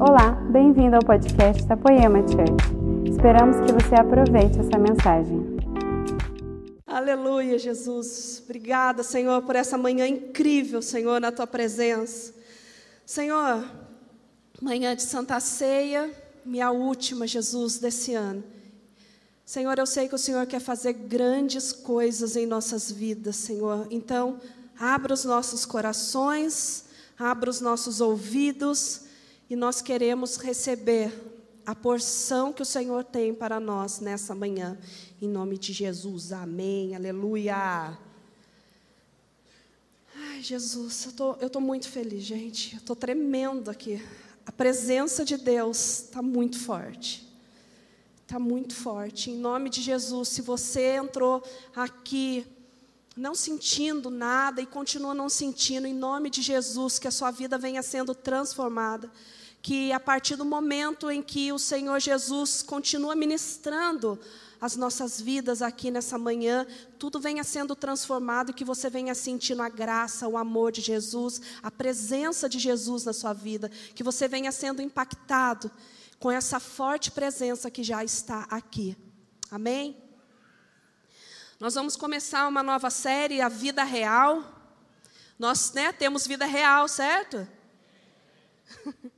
Olá, bem-vindo ao podcast da Poema Church. Esperamos que você aproveite essa mensagem. Aleluia, Jesus. Obrigada, Senhor, por essa manhã incrível, Senhor, na tua presença. Senhor, manhã de Santa Ceia, minha última, Jesus, desse ano. Senhor, eu sei que o Senhor quer fazer grandes coisas em nossas vidas, Senhor. Então, abra os nossos corações, abra os nossos ouvidos e nós queremos receber a porção que o Senhor tem para nós nessa manhã. Em nome de Jesus, amém, aleluia. Ai, Jesus, eu tô, estou tô muito feliz, gente. Eu estou tremendo aqui. A presença de Deus está muito forte. Está muito forte. Em nome de Jesus, se você entrou aqui não sentindo nada e continua não sentindo, em nome de Jesus, que a sua vida venha sendo transformada. Que a partir do momento em que o Senhor Jesus continua ministrando as nossas vidas aqui nessa manhã, tudo venha sendo transformado e que você venha sentindo a graça, o amor de Jesus, a presença de Jesus na sua vida, que você venha sendo impactado com essa forte presença que já está aqui. Amém? Nós vamos começar uma nova série, A Vida Real. Nós né, temos vida real, certo?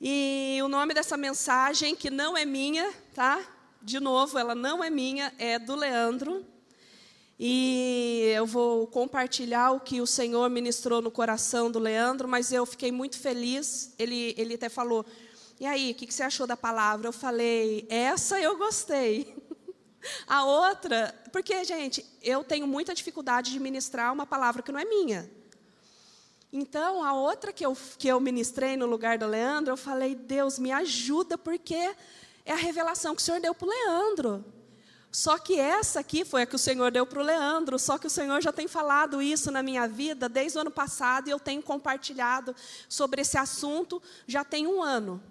e o nome dessa mensagem, que não é minha, tá? De novo, ela não é minha, é do Leandro. E eu vou compartilhar o que o Senhor ministrou no coração do Leandro, mas eu fiquei muito feliz. Ele, ele até falou: e aí, o que, você achou da palavra? Eu falei, essa eu gostei. A outra, porque, gente, eu tenho muita dificuldade de ministrar uma palavra que não é minha. Então, a outra que eu, que eu ministrei no lugar do Leandro, eu falei, Deus, me ajuda, porque é a revelação que o Senhor deu para o Leandro. Só que essa aqui foi a que o Senhor deu para o Leandro, só que o Senhor já tem falado isso na minha vida desde o ano passado e eu tenho compartilhado sobre esse assunto já tem um ano.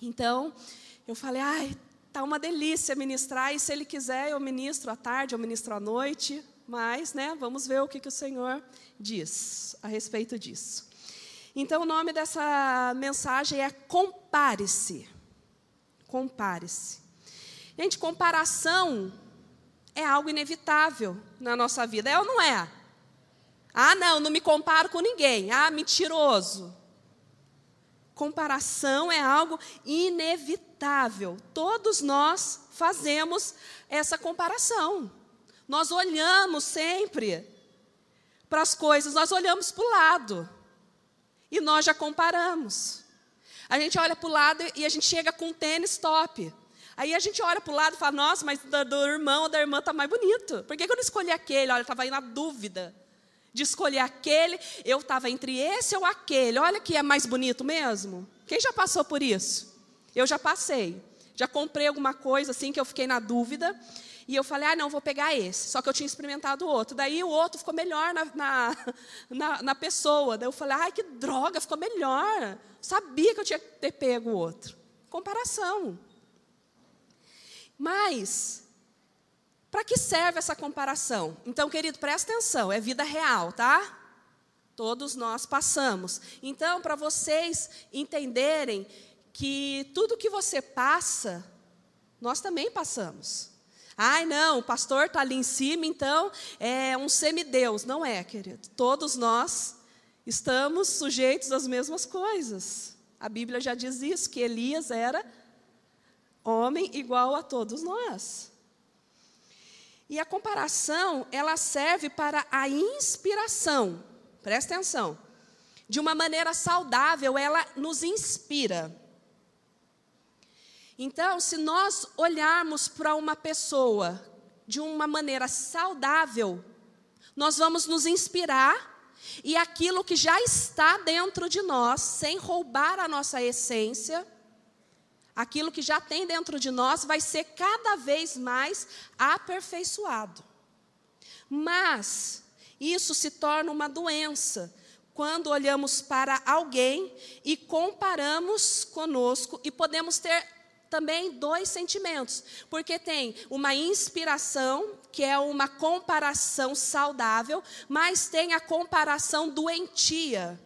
Então, eu falei, ai, tá uma delícia ministrar, e se ele quiser, eu ministro à tarde, eu ministro à noite, mas, né, vamos ver o que, que o Senhor diz a respeito disso. Então, o nome dessa mensagem é Compare-se. Compare-se. Gente, comparação é algo inevitável na nossa vida, é ou não é? Ah, não, não me comparo com ninguém. Ah, mentiroso. Comparação é algo inevitável. Todos nós fazemos essa comparação. Nós olhamos sempre para as coisas, nós olhamos para o lado e nós já comparamos. A gente olha para o lado e a gente chega com um tênis top. Aí a gente olha para o lado e fala, nossa, mas do, do irmão ou da irmã está mais bonito. Por que, que eu não escolhi aquele? Olha, estava aí na dúvida de escolher aquele, eu estava entre esse ou aquele. Olha que é mais bonito mesmo. Quem já passou por isso? Eu já passei. Já comprei alguma coisa assim que eu fiquei na dúvida. E eu falei, ah, não, vou pegar esse. Só que eu tinha experimentado o outro. Daí o outro ficou melhor na, na, na, na pessoa. Daí eu falei, ai, que droga, ficou melhor. Sabia que eu tinha que ter pego o outro. Comparação. Mas, para que serve essa comparação? Então, querido, presta atenção, é vida real, tá? Todos nós passamos. Então, para vocês entenderem que tudo que você passa, nós também passamos. Ai, não, o pastor está ali em cima, então é um semideus. Não é, querido. Todos nós estamos sujeitos às mesmas coisas. A Bíblia já diz isso, que Elias era homem igual a todos nós. E a comparação, ela serve para a inspiração. Presta atenção. De uma maneira saudável, ela nos inspira. Então, se nós olharmos para uma pessoa de uma maneira saudável, nós vamos nos inspirar e aquilo que já está dentro de nós, sem roubar a nossa essência, aquilo que já tem dentro de nós vai ser cada vez mais aperfeiçoado. Mas isso se torna uma doença quando olhamos para alguém e comparamos conosco e podemos ter também dois sentimentos, porque tem uma inspiração, que é uma comparação saudável, mas tem a comparação doentia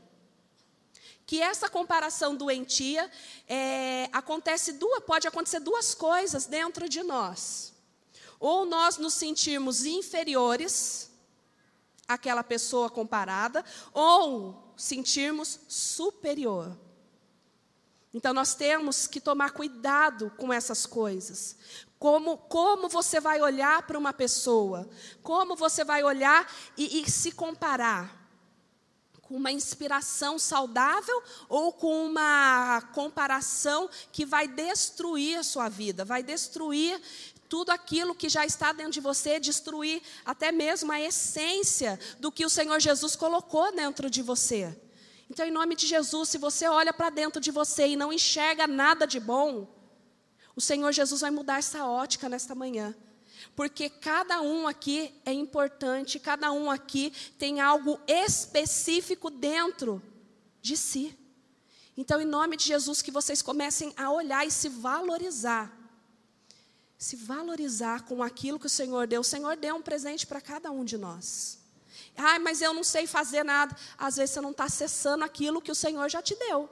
que essa comparação doentia é, acontece duas, pode acontecer duas coisas dentro de nós. Ou nós nos sentirmos inferiores àquela pessoa comparada, ou sentirmos superior. Então nós temos que tomar cuidado com essas coisas. Como, como você vai olhar para uma pessoa, como você vai olhar e, e se comparar com uma inspiração saudável ou com uma comparação que vai destruir a sua vida, vai destruir tudo aquilo que já está dentro de você, destruir até mesmo a essência do que o Senhor Jesus colocou dentro de você. Então, em nome de Jesus, se você olha para dentro de você e não enxerga nada de bom, o Senhor Jesus vai mudar essa ótica nesta manhã. Porque cada um aqui é importante, cada um aqui tem algo específico dentro de si. Então, em nome de Jesus, que vocês comecem a olhar e se valorizar. Se valorizar com aquilo que o Senhor deu. O Senhor deu um presente para cada um de nós. Ai, mas eu não sei fazer nada. Às vezes você não está acessando aquilo que o Senhor já te deu.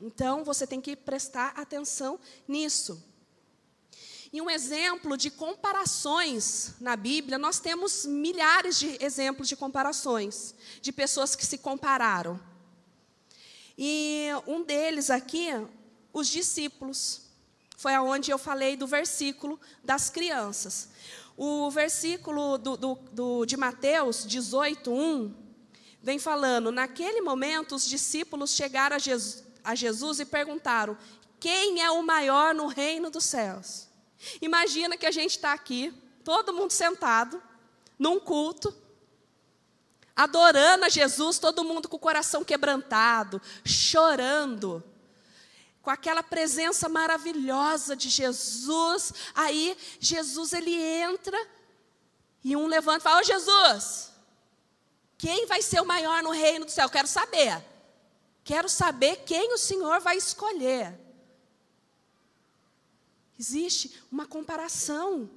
Então, você tem que prestar atenção nisso. E um exemplo de comparações na Bíblia, nós temos milhares de exemplos de comparações, de pessoas que se compararam. E um deles aqui, os discípulos. Foi aonde eu falei do versículo das crianças. O versículo do, do, do, de Mateus 18, 1, vem falando: Naquele momento, os discípulos chegaram a Jesus, a Jesus e perguntaram: Quem é o maior no reino dos céus? Imagina que a gente está aqui, todo mundo sentado, num culto, adorando a Jesus, todo mundo com o coração quebrantado, chorando, com aquela presença maravilhosa de Jesus. Aí Jesus ele entra e um levanta e fala: Ô Jesus, quem vai ser o maior no reino do céu? Quero saber. Quero saber quem o Senhor vai escolher. Existe uma comparação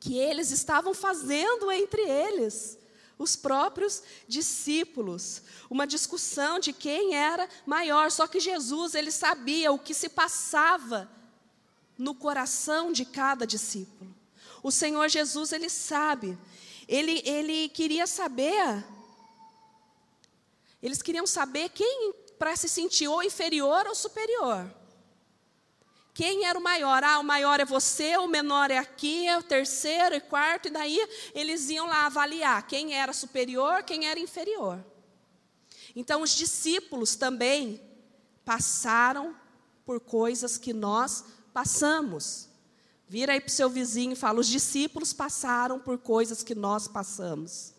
que eles estavam fazendo entre eles, os próprios discípulos, uma discussão de quem era maior, só que Jesus, ele sabia o que se passava no coração de cada discípulo. O Senhor Jesus, ele sabe. Ele, ele queria saber. Eles queriam saber quem para se sentir ou inferior ou superior. Quem era o maior? Ah, o maior é você, o menor é aqui, é o terceiro e quarto, e daí eles iam lá avaliar quem era superior, quem era inferior. Então, os discípulos também passaram por coisas que nós passamos. Vira aí para o seu vizinho e fala: os discípulos passaram por coisas que nós passamos.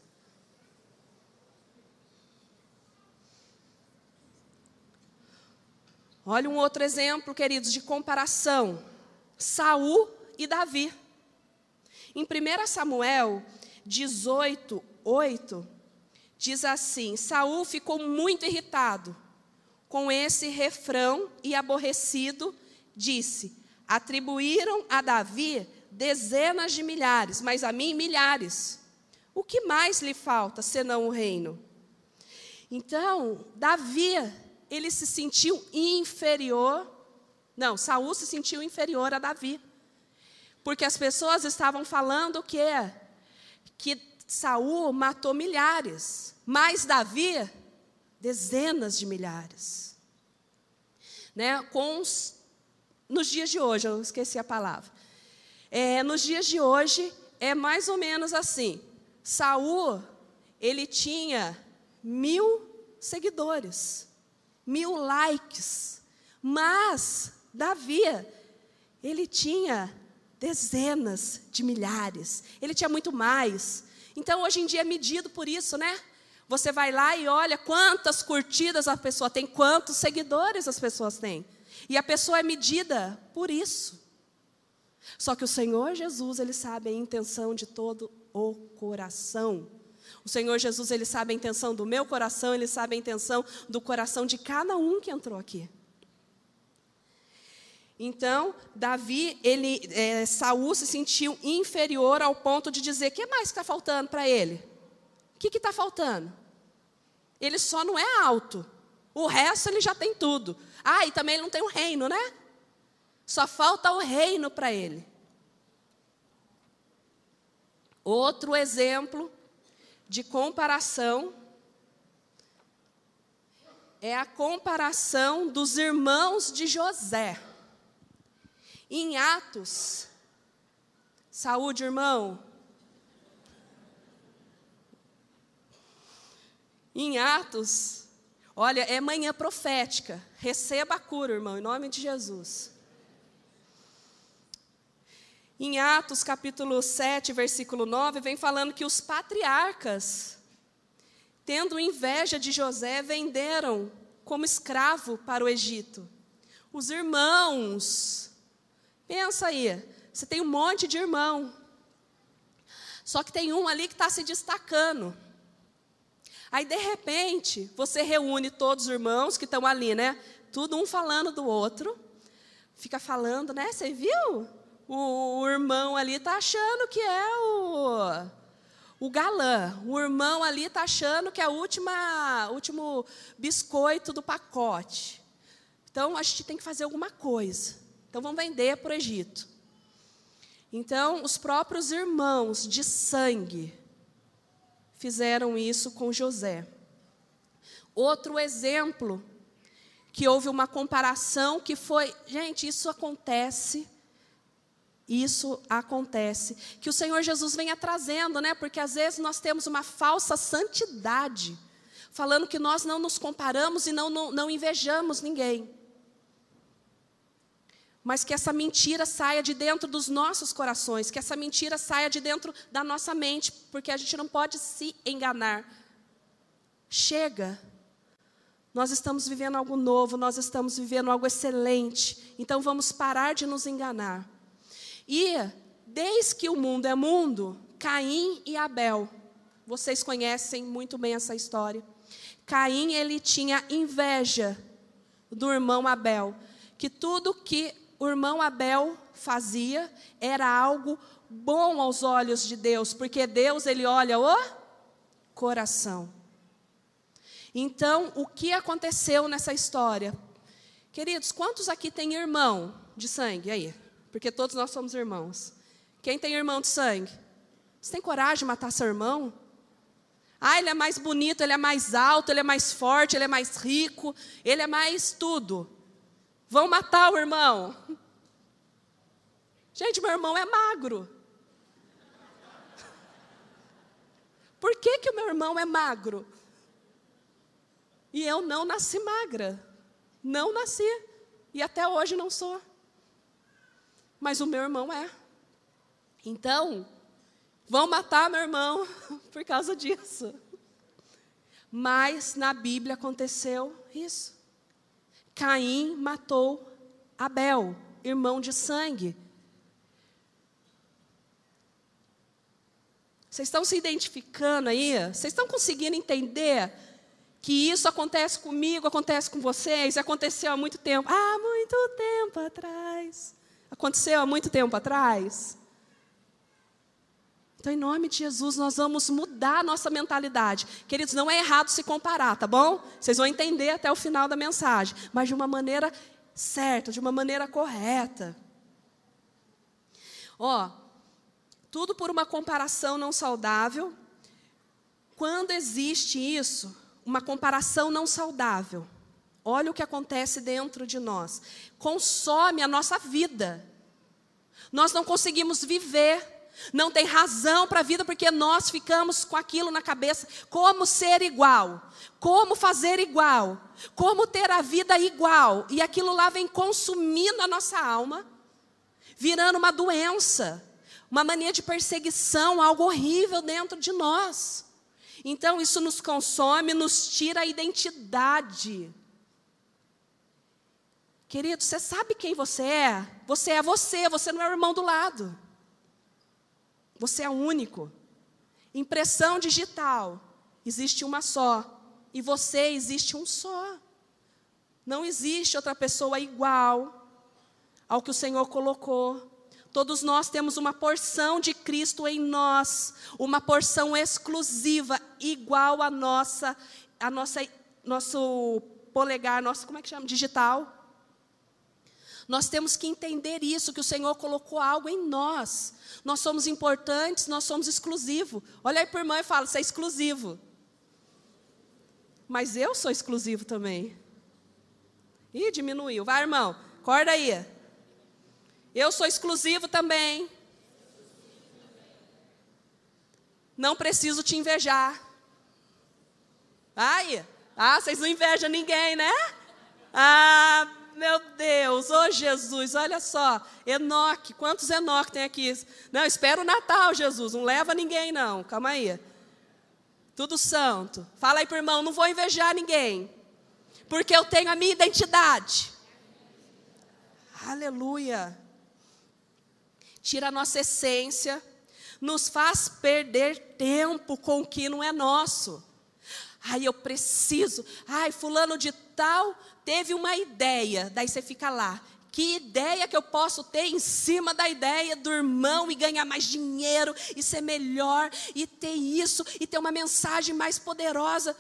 Olha um outro exemplo, queridos, de comparação. Saul e Davi. Em 1 Samuel 18, 8, diz assim: Saul ficou muito irritado com esse refrão e aborrecido, disse: Atribuíram a Davi dezenas de milhares, mas a mim milhares. O que mais lhe falta senão o reino? Então, Davi ele se sentiu inferior. Não, Saul se sentiu inferior a Davi. Porque as pessoas estavam falando que que Saul matou milhares, mas Davi dezenas de milhares. Né? Com os, nos dias de hoje, eu esqueci a palavra. É, nos dias de hoje é mais ou menos assim. Saul ele tinha mil seguidores mil likes. Mas Davi, ele tinha dezenas de milhares, ele tinha muito mais. Então, hoje em dia é medido por isso, né? Você vai lá e olha quantas curtidas a pessoa tem, quantos seguidores as pessoas têm. E a pessoa é medida por isso. Só que o Senhor Jesus, ele sabe a intenção de todo o coração. O Senhor Jesus, Ele sabe a intenção do meu coração, Ele sabe a intenção do coração de cada um que entrou aqui. Então, Davi, ele, é, Saul se sentiu inferior ao ponto de dizer: o que mais está faltando para ele? O que está faltando? Ele só não é alto, O resto ele já tem tudo. Ah, e também ele não tem um reino, né? Só falta o reino para ele. Outro exemplo de comparação é a comparação dos irmãos de José. Em Atos, saúde, irmão. Em Atos, olha, é manhã profética. Receba a cura, irmão, em nome de Jesus. Em Atos capítulo 7, versículo 9, vem falando que os patriarcas, tendo inveja de José, venderam como escravo para o Egito. Os irmãos, pensa aí, você tem um monte de irmão, só que tem um ali que está se destacando. Aí, de repente, você reúne todos os irmãos que estão ali, né? Tudo um falando do outro. Fica falando, né? Você viu? O, o irmão ali está achando que é o, o galã. O irmão ali está achando que é o último biscoito do pacote. Então, a gente tem que fazer alguma coisa. Então, vamos vender para o Egito. Então, os próprios irmãos de sangue fizeram isso com José. Outro exemplo que houve uma comparação que foi, gente, isso acontece isso acontece. Que o Senhor Jesus venha trazendo, né? Porque às vezes nós temos uma falsa santidade, falando que nós não nos comparamos e não, não, não invejamos ninguém. Mas que essa mentira saia de dentro dos nossos corações, que essa mentira saia de dentro da nossa mente, porque a gente não pode se enganar. Chega. Nós estamos vivendo algo novo, nós estamos vivendo algo excelente. Então vamos parar de nos enganar. E, desde que o mundo é mundo, Caim e Abel, vocês conhecem muito bem essa história. Caim, ele tinha inveja do irmão Abel, que tudo que o irmão Abel fazia era algo bom aos olhos de Deus, porque Deus ele olha o coração. Então, o que aconteceu nessa história? Queridos, quantos aqui têm irmão de sangue aí? Porque todos nós somos irmãos. Quem tem irmão de sangue? Você tem coragem de matar seu irmão? Ah, ele é mais bonito, ele é mais alto, ele é mais forte, ele é mais rico, ele é mais tudo. Vão matar o irmão. Gente, meu irmão é magro. Por que, que o meu irmão é magro? E eu não nasci magra. Não nasci. E até hoje não sou mas o meu irmão é. Então, vão matar meu irmão por causa disso. Mas na Bíblia aconteceu isso. Caim matou Abel, irmão de sangue. Vocês estão se identificando aí? Vocês estão conseguindo entender que isso acontece comigo, acontece com vocês, aconteceu há muito tempo? Há muito tempo atrás. Aconteceu há muito tempo atrás. Então, em nome de Jesus, nós vamos mudar a nossa mentalidade. Queridos, não é errado se comparar, tá bom? Vocês vão entender até o final da mensagem, mas de uma maneira certa, de uma maneira correta. Ó, tudo por uma comparação não saudável. Quando existe isso, uma comparação não saudável, Olha o que acontece dentro de nós. Consome a nossa vida. Nós não conseguimos viver. Não tem razão para a vida porque nós ficamos com aquilo na cabeça. Como ser igual? Como fazer igual? Como ter a vida igual? E aquilo lá vem consumindo a nossa alma, virando uma doença, uma mania de perseguição, algo horrível dentro de nós. Então isso nos consome, nos tira a identidade. Querido, você sabe quem você é? Você é você, você não é o irmão do lado. Você é único. Impressão digital, existe uma só. E você existe um só. Não existe outra pessoa igual ao que o Senhor colocou. Todos nós temos uma porção de Cristo em nós, uma porção exclusiva, igual à nossa, a nossa, nosso polegar nosso, como é que chama? Digital. Nós temos que entender isso, que o Senhor colocou algo em nós. Nós somos importantes, nós somos exclusivos. Olha aí para o irmão e fala, você é exclusivo. Mas eu sou exclusivo também. Ih, diminuiu. Vai, irmão, acorda aí. Eu sou exclusivo também. Não preciso te invejar. Ai, ah, vocês não invejam ninguém, né? Ah, meu Deus, ô oh Jesus, olha só, Enoque, quantos Enoque tem aqui? Não, espera o Natal, Jesus, não leva ninguém não, calma aí. Tudo santo. Fala aí para o irmão, não vou invejar ninguém, porque eu tenho a minha identidade. Aleluia. Tira a nossa essência, nos faz perder tempo com o que não é nosso. Ai, eu preciso. Ai, fulano de tal teve uma ideia, daí você fica lá. Que ideia que eu posso ter em cima da ideia do irmão e ganhar mais dinheiro e ser melhor e ter isso e ter uma mensagem mais poderosa?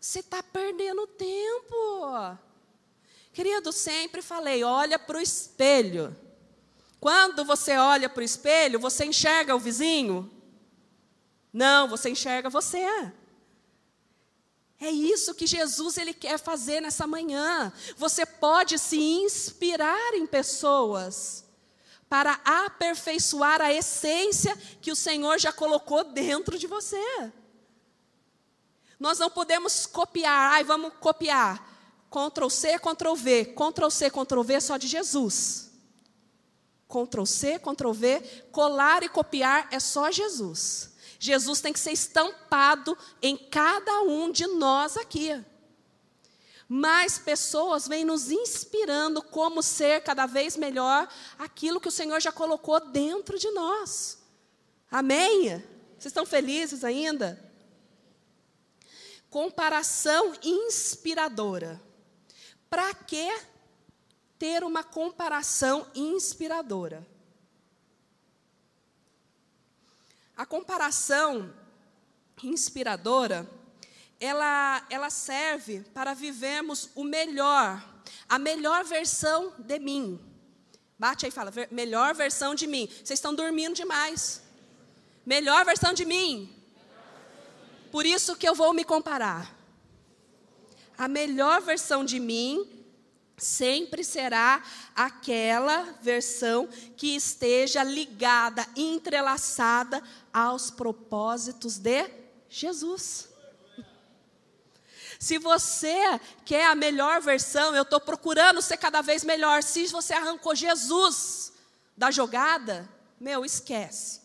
Você está perdendo tempo. Querido, sempre falei: olha para o espelho. Quando você olha para o espelho, você enxerga o vizinho? Não, você enxerga você. É isso que Jesus ele quer fazer nessa manhã. Você pode se inspirar em pessoas para aperfeiçoar a essência que o Senhor já colocou dentro de você. Nós não podemos copiar, ai, vamos copiar. Ctrl C, Ctrl V, Ctrl C, Ctrl V só de Jesus. Ctrl C, Ctrl V, colar e copiar é só Jesus. Jesus tem que ser estampado em cada um de nós aqui. Mais pessoas vêm nos inspirando como ser cada vez melhor aquilo que o Senhor já colocou dentro de nós. Amém? Vocês estão felizes ainda? Comparação inspiradora. Para que ter uma comparação inspiradora? A comparação inspiradora, ela, ela serve para vivermos o melhor, a melhor versão de mim. Bate aí e fala, melhor versão de mim. Vocês estão dormindo demais. Melhor versão de mim. Por isso que eu vou me comparar. A melhor versão de mim sempre será aquela versão que esteja ligada, entrelaçada aos propósitos de Jesus. Se você quer a melhor versão, eu estou procurando ser cada vez melhor. Se você arrancou Jesus da jogada, meu, esquece.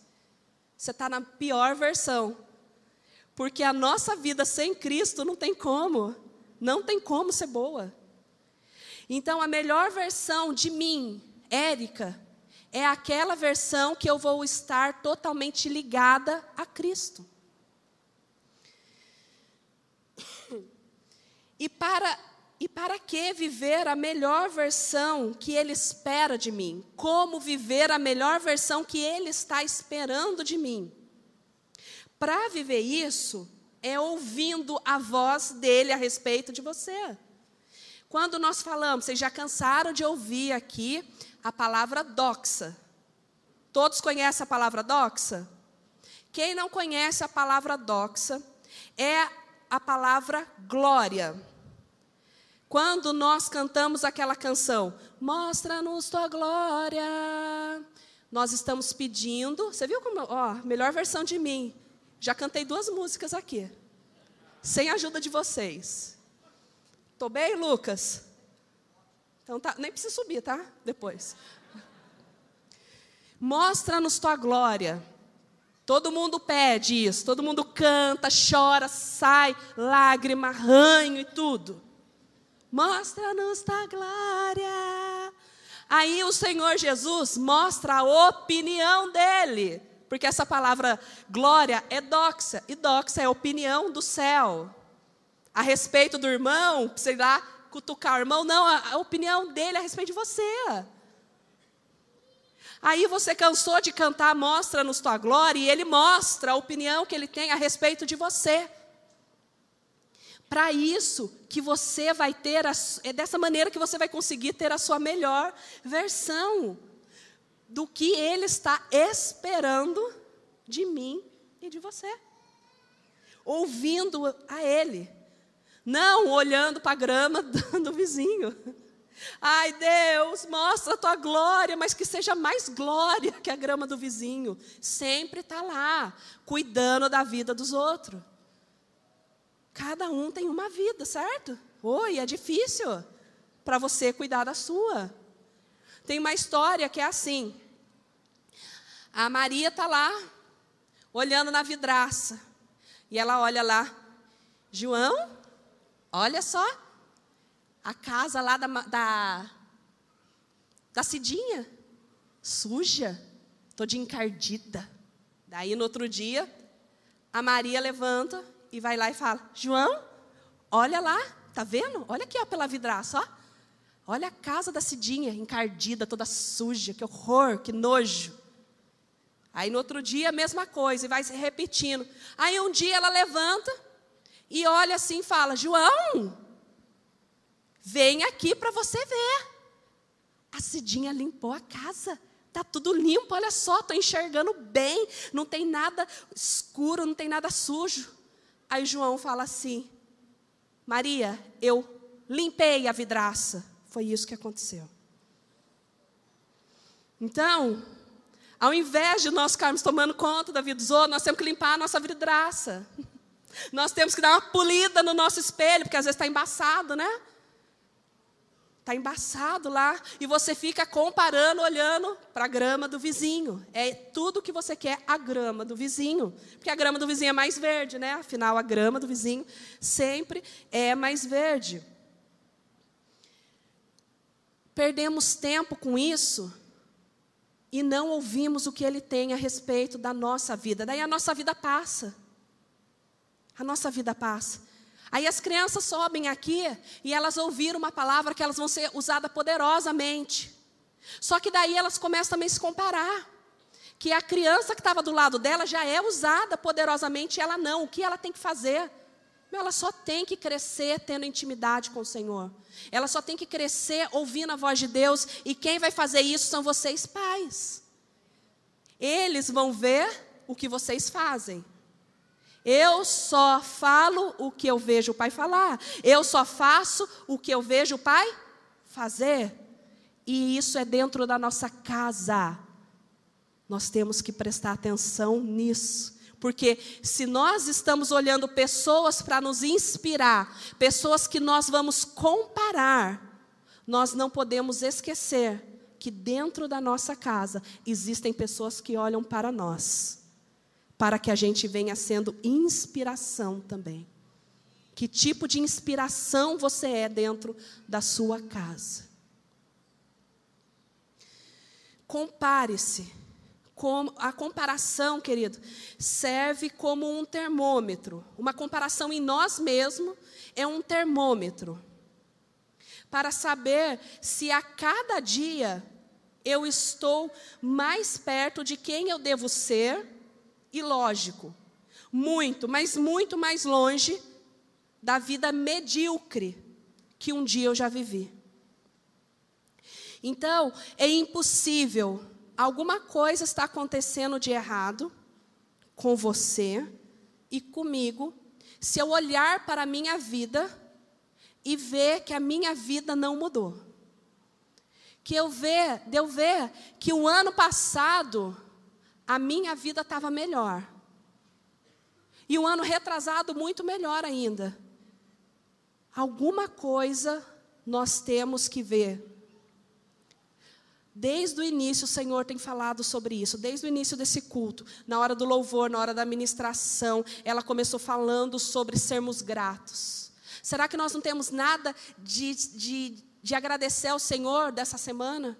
Você está na pior versão. Porque a nossa vida sem Cristo não tem como. Não tem como ser boa. Então, a melhor versão de mim, Érica, é aquela versão que eu vou estar totalmente ligada a Cristo. E para, e para que viver a melhor versão que Ele espera de mim? Como viver a melhor versão que Ele está esperando de mim? Para viver isso, é ouvindo a voz dele a respeito de você. Quando nós falamos, vocês já cansaram de ouvir aqui a palavra doxa. Todos conhecem a palavra doxa? Quem não conhece a palavra doxa é a palavra glória. Quando nós cantamos aquela canção, mostra-nos tua glória, nós estamos pedindo, você viu como, ó, melhor versão de mim. Já cantei duas músicas aqui, sem a ajuda de vocês. Tô bem, Lucas? Então tá, nem precisa subir, tá? Depois. Mostra-nos tua glória. Todo mundo pede isso, todo mundo canta, chora, sai, lágrima, ranho e tudo. Mostra-nos tua glória. Aí o Senhor Jesus mostra a opinião dele, porque essa palavra glória é doxa, e doxa é opinião do céu a respeito do irmão, sei lá, cutucar o irmão, não, a, a opinião dele é a respeito de você. Aí você cansou de cantar Mostra-nos tua glória, e ele mostra a opinião que ele tem a respeito de você. para isso que você vai ter, a, é dessa maneira que você vai conseguir ter a sua melhor versão do que Ele está esperando de mim e de você. Ouvindo a Ele, não olhando para a grama do vizinho. Ai, Deus, mostra a tua glória, mas que seja mais glória que a grama do vizinho. Sempre está lá, cuidando da vida dos outros. Cada um tem uma vida, certo? Oi, é difícil para você cuidar da sua. Tem uma história que é assim. A Maria está lá, olhando na vidraça. E ela olha lá. João, olha só. A casa lá da, da, da Cidinha, suja, toda encardida. Daí no outro dia, a Maria levanta e vai lá e fala: João, olha lá, tá vendo? Olha aqui ó, pela vidraça, ó. Olha a casa da Cidinha, encardida, toda suja, que horror, que nojo. Aí no outro dia a mesma coisa, e vai se repetindo. Aí um dia ela levanta e olha assim e fala: João, vem aqui para você ver. A Cidinha limpou a casa. Tá tudo limpo, olha só, estou enxergando bem, não tem nada escuro, não tem nada sujo. Aí João fala assim: Maria, eu limpei a vidraça. Foi isso que aconteceu. Então, ao invés de nós ficarmos tomando conta da vida dos outros, nós temos que limpar a nossa vidraça. Nós temos que dar uma polida no nosso espelho, porque às vezes está embaçado, né? Está embaçado lá e você fica comparando, olhando para a grama do vizinho. É tudo que você quer a grama do vizinho. Porque a grama do vizinho é mais verde, né? Afinal, a grama do vizinho sempre é mais verde. Perdemos tempo com isso e não ouvimos o que ele tem a respeito da nossa vida. Daí a nossa vida passa. A nossa vida passa. Aí as crianças sobem aqui e elas ouviram uma palavra que elas vão ser usadas poderosamente. Só que daí elas começam também a se comparar. Que a criança que estava do lado dela já é usada poderosamente e ela não. O que ela tem que fazer? Ela só tem que crescer tendo intimidade com o Senhor. Ela só tem que crescer ouvindo a voz de Deus. E quem vai fazer isso são vocês, pais. Eles vão ver o que vocês fazem. Eu só falo o que eu vejo o pai falar. Eu só faço o que eu vejo o pai fazer. E isso é dentro da nossa casa. Nós temos que prestar atenção nisso. Porque se nós estamos olhando pessoas para nos inspirar, pessoas que nós vamos comparar, nós não podemos esquecer que dentro da nossa casa existem pessoas que olham para nós para que a gente venha sendo inspiração também. Que tipo de inspiração você é dentro da sua casa? Compare-se. A comparação, querido, serve como um termômetro. Uma comparação em nós mesmos é um termômetro. Para saber se a cada dia eu estou mais perto de quem eu devo ser ilógico, muito, mas muito mais longe da vida medíocre que um dia eu já vivi. Então, é impossível, alguma coisa está acontecendo de errado com você e comigo, se eu olhar para a minha vida e ver que a minha vida não mudou. Que eu ver, de eu ver que o ano passado a minha vida estava melhor. E o ano retrasado, muito melhor ainda. Alguma coisa nós temos que ver. Desde o início, o Senhor tem falado sobre isso, desde o início desse culto, na hora do louvor, na hora da ministração, ela começou falando sobre sermos gratos. Será que nós não temos nada de, de, de agradecer ao Senhor dessa semana?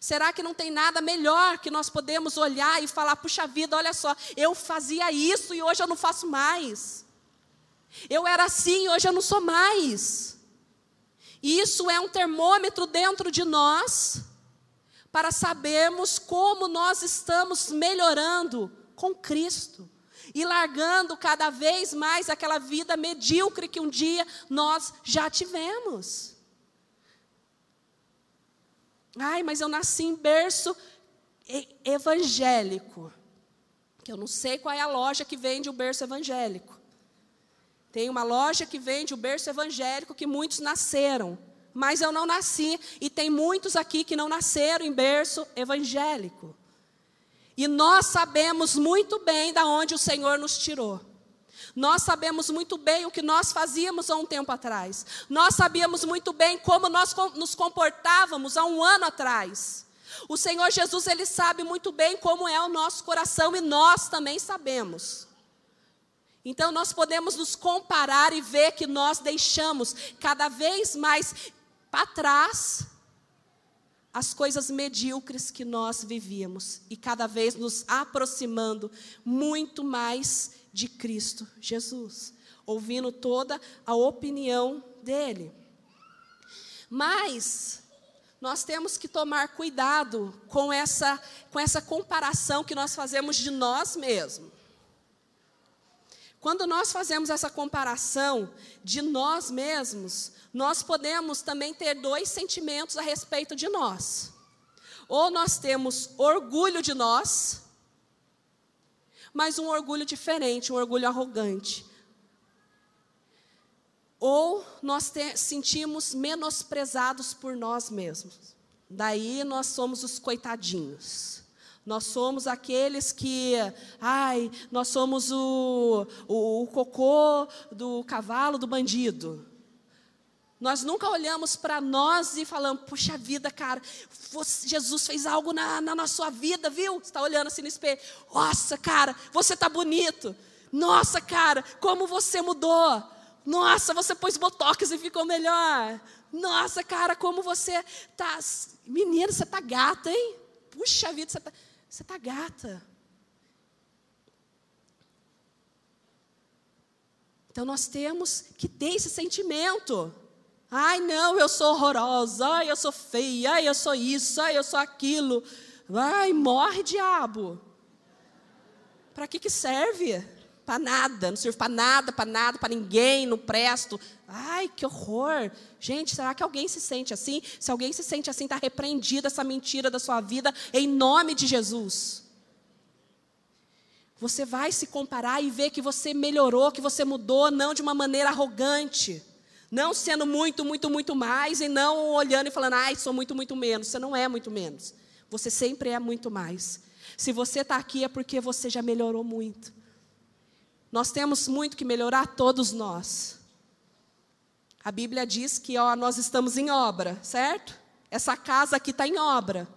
Será que não tem nada melhor que nós podemos olhar e falar: puxa vida, olha só, eu fazia isso e hoje eu não faço mais. Eu era assim e hoje eu não sou mais. E isso é um termômetro dentro de nós para sabermos como nós estamos melhorando com Cristo. e largando cada vez mais aquela vida medíocre que um dia nós já tivemos. Ai, mas eu nasci em berço evangélico. Que eu não sei qual é a loja que vende o berço evangélico. Tem uma loja que vende o berço evangélico que muitos nasceram, mas eu não nasci e tem muitos aqui que não nasceram em berço evangélico. E nós sabemos muito bem da onde o Senhor nos tirou. Nós sabemos muito bem o que nós fazíamos há um tempo atrás. Nós sabíamos muito bem como nós nos comportávamos há um ano atrás. O Senhor Jesus, Ele sabe muito bem como é o nosso coração e nós também sabemos. Então nós podemos nos comparar e ver que nós deixamos cada vez mais para trás as coisas medíocres que nós vivíamos e cada vez nos aproximando muito mais de Cristo Jesus, ouvindo toda a opinião dele. Mas nós temos que tomar cuidado com essa, com essa comparação que nós fazemos de nós mesmos. Quando nós fazemos essa comparação de nós mesmos, nós podemos também ter dois sentimentos a respeito de nós. Ou nós temos orgulho de nós, mas um orgulho diferente, um orgulho arrogante. Ou nós te, sentimos menosprezados por nós mesmos. Daí nós somos os coitadinhos. Nós somos aqueles que, ai, nós somos o, o, o cocô do cavalo do bandido. Nós nunca olhamos para nós e falamos, puxa vida, cara, você, Jesus fez algo na, na, na sua vida, viu? Você está olhando assim no espelho. Nossa, cara, você está bonito. Nossa, cara, como você mudou. Nossa, você pôs botox e ficou melhor. Nossa, cara, como você tá. Menina, você tá gata, hein? Puxa vida, você tá. Você está gata. Então nós temos que ter esse sentimento. Ai, não, eu sou horrorosa. Ai, eu sou feia. Ai, eu sou isso. Ai, eu sou aquilo. Ai, morre, diabo. Para que, que serve? Para nada. Não serve para nada, para nada, para ninguém, não presto. Ai, que horror. Gente, será que alguém se sente assim? Se alguém se sente assim, está repreendida essa mentira da sua vida, em nome de Jesus. Você vai se comparar e ver que você melhorou, que você mudou, não de uma maneira arrogante. Não sendo muito, muito, muito mais e não olhando e falando, ai, sou muito, muito menos. Você não é muito menos. Você sempre é muito mais. Se você está aqui é porque você já melhorou muito. Nós temos muito que melhorar, todos nós. A Bíblia diz que ó, nós estamos em obra, certo? Essa casa aqui está em obra.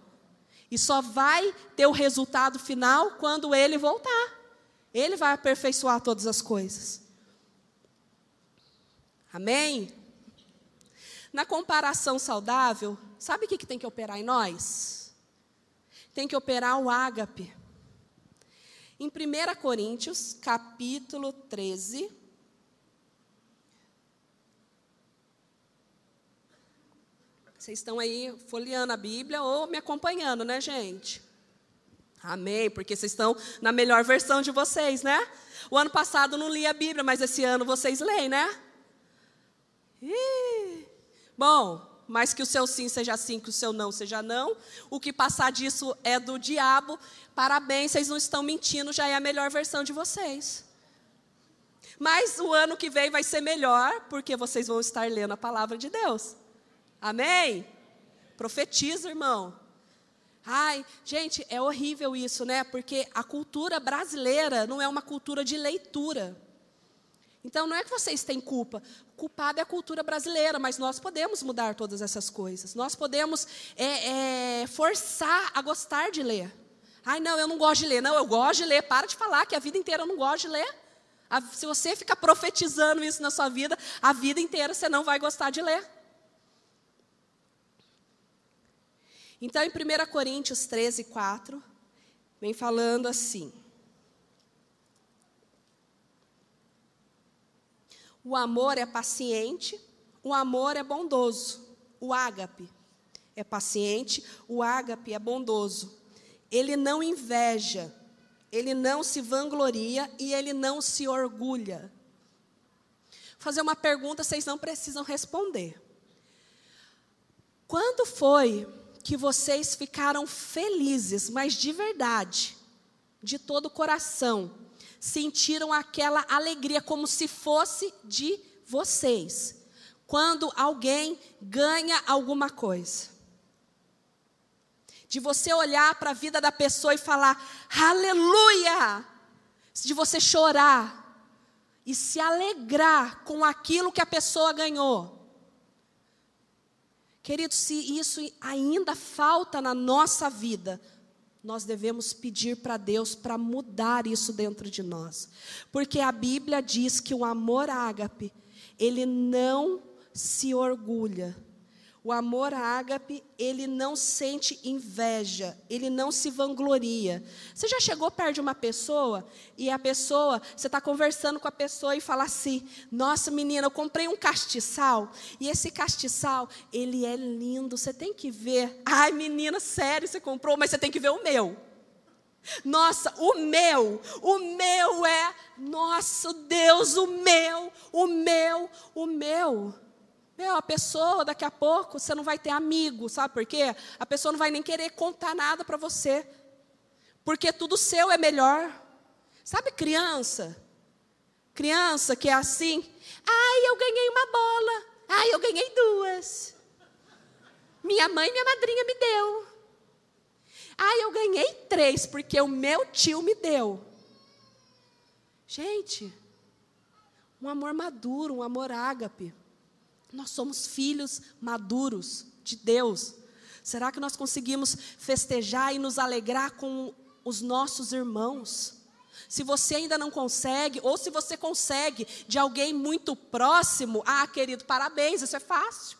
E só vai ter o resultado final quando ele voltar. Ele vai aperfeiçoar todas as coisas. Amém? Na comparação saudável, sabe o que, tem que operar em nós? Tem que operar o ágape. Em 1 Coríntios, capítulo 13, Vocês estão aí folheando a Bíblia ou me acompanhando, né, gente? Amém, porque vocês estão na melhor versão de vocês, né? O ano passado não li a Bíblia, mas esse ano vocês leem, né? Bom, mas que o seu sim seja sim, que o seu não seja não. O que passar disso é do diabo. Parabéns, vocês não estão mentindo, já é a melhor versão de vocês. Mas o ano que vem vai ser melhor, porque vocês vão estar lendo a palavra de Deus. Amém? Profetiza, irmão. Ai, gente, é horrível isso, né? Porque a cultura brasileira não é uma cultura de leitura. Então, não é que vocês têm culpa. Culpada é a cultura brasileira, mas nós podemos mudar todas essas coisas. Nós podemos é, é, forçar a gostar de ler. Ai, não, eu não gosto de ler. Não, eu gosto de ler. Para de falar que a vida inteira eu não gosto de ler. A, se você ficar profetizando isso na sua vida, a vida inteira você não vai gostar de ler. Então, em 1 Coríntios 13, 4, vem falando assim: O amor é paciente, o amor é bondoso. O ágape é paciente, o ágape é bondoso. Ele não inveja ele não se vangloria e ele não se orgulha. Vou fazer uma pergunta, vocês não precisam responder. Quando foi que vocês ficaram felizes, mas de verdade, de todo o coração, sentiram aquela alegria como se fosse de vocês, quando alguém ganha alguma coisa? De você olhar para a vida da pessoa e falar, aleluia! De você chorar e se alegrar com aquilo que a pessoa ganhou. Querido, se isso ainda falta na nossa vida, nós devemos pedir para Deus para mudar isso dentro de nós. Porque a Bíblia diz que o amor ágape, ele não se orgulha, o amor ágape, ele não sente inveja, ele não se vangloria. Você já chegou perto de uma pessoa e a pessoa, você está conversando com a pessoa e fala assim: Nossa menina, eu comprei um castiçal e esse castiçal, ele é lindo, você tem que ver. Ai menina, sério, você comprou, mas você tem que ver o meu. Nossa, o meu, o meu é, nosso Deus, o meu, o meu, o meu. Meu, a pessoa, daqui a pouco, você não vai ter amigo, sabe por quê? A pessoa não vai nem querer contar nada para você. Porque tudo seu é melhor. Sabe criança? Criança que é assim. Ai, eu ganhei uma bola. Ai, eu ganhei duas. Minha mãe e minha madrinha me deu. Ai, eu ganhei três, porque o meu tio me deu. Gente, um amor maduro, um amor ágape. Nós somos filhos maduros de Deus. Será que nós conseguimos festejar e nos alegrar com os nossos irmãos? Se você ainda não consegue, ou se você consegue de alguém muito próximo, ah, querido, parabéns, isso é fácil.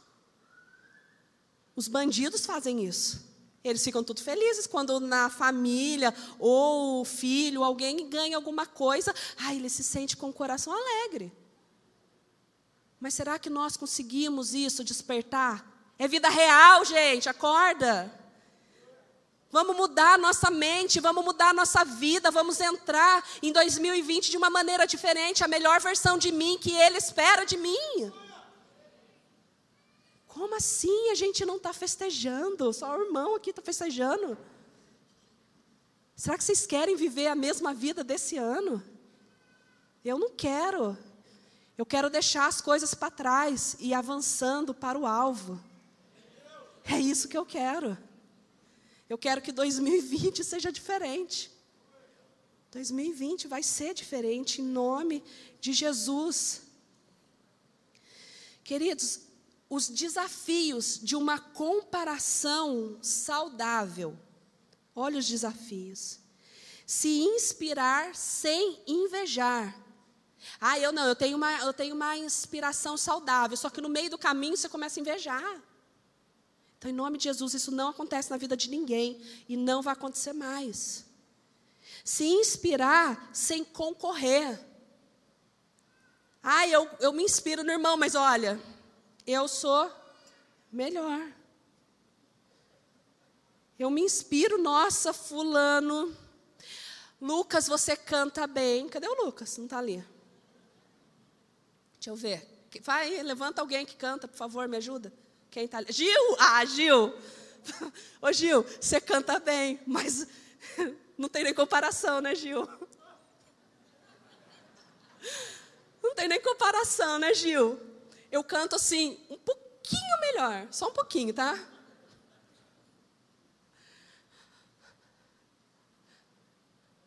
Os bandidos fazem isso. Eles ficam tudo felizes quando na família ou filho, alguém ganha alguma coisa, ah, ele se sente com o coração alegre. Mas será que nós conseguimos isso, despertar? É vida real, gente, acorda. Vamos mudar nossa mente, vamos mudar nossa vida, vamos entrar em 2020 de uma maneira diferente, a melhor versão de mim que Ele espera de mim. Como assim a gente não está festejando? Só o irmão aqui está festejando. Será que vocês querem viver a mesma vida desse ano? Eu não quero. Eu quero deixar as coisas para trás e avançando para o alvo. É isso que eu quero. Eu quero que 2020 seja diferente. 2020 vai ser diferente em nome de Jesus. Queridos, os desafios de uma comparação saudável. Olha os desafios. Se inspirar sem invejar. Ah, eu não, eu tenho, uma, eu tenho uma inspiração saudável, só que no meio do caminho você começa a invejar. Então, em nome de Jesus, isso não acontece na vida de ninguém e não vai acontecer mais. Se inspirar sem concorrer. Ah, eu, eu me inspiro no irmão, mas olha, eu sou melhor. Eu me inspiro, nossa, fulano. Lucas, você canta bem. Cadê o Lucas? Não está ali. Deixa eu ver. Vai, levanta alguém que canta, por favor, me ajuda. Quem está ali? Gil! Ah, Gil! Ô Gil, você canta bem, mas não tem nem comparação, né, Gil? Não tem nem comparação, né, Gil? Eu canto assim, um pouquinho melhor, só um pouquinho, tá?